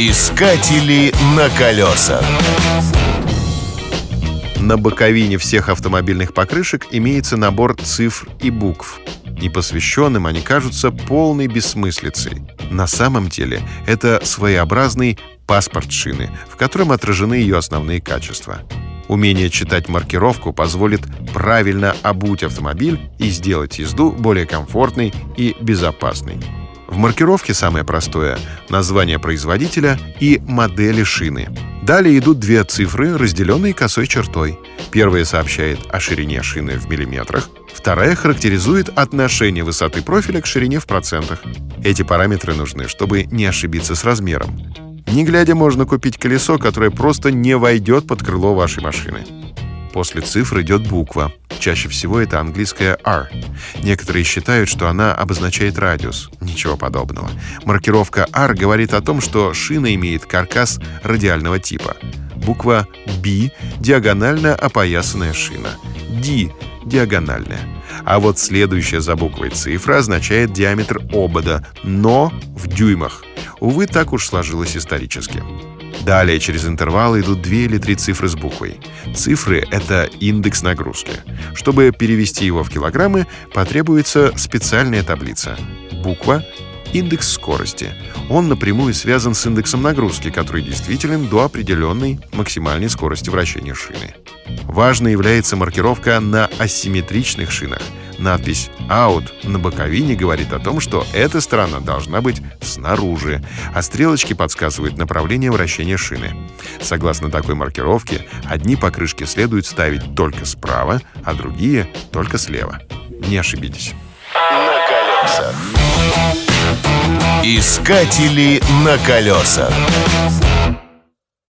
Искатели на колесах. На боковине всех автомобильных покрышек имеется набор цифр и букв. Непосвященным они кажутся полной бессмыслицей. На самом деле это своеобразный паспорт шины, в котором отражены ее основные качества. Умение читать маркировку позволит правильно обуть автомобиль и сделать езду более комфортной и безопасной. В маркировке самое простое — название производителя и модели шины. Далее идут две цифры, разделенные косой чертой. Первая сообщает о ширине шины в миллиметрах, вторая характеризует отношение высоты профиля к ширине в процентах. Эти параметры нужны, чтобы не ошибиться с размером. Не глядя, можно купить колесо, которое просто не войдет под крыло вашей машины. После цифр идет буква. Чаще всего это английская R. Некоторые считают, что она обозначает радиус. Ничего подобного. Маркировка R говорит о том, что шина имеет каркас радиального типа. Буква B — диагонально опоясанная шина. D — диагональная. А вот следующая за буквой цифра означает диаметр обода, но в дюймах. Увы, так уж сложилось исторически. Далее через интервалы идут две или три цифры с буквой. Цифры — это индекс нагрузки. Чтобы перевести его в килограммы, потребуется специальная таблица. Буква — индекс скорости. Он напрямую связан с индексом нагрузки, который действителен до определенной максимальной скорости вращения шины. Важной является маркировка на асимметричных шинах — Надпись «Out» на боковине говорит о том, что эта сторона должна быть снаружи, а стрелочки подсказывают направление вращения шины. Согласно такой маркировке, одни покрышки следует ставить только справа, а другие — только слева. Не ошибитесь. На колесах. Искатели на колесах.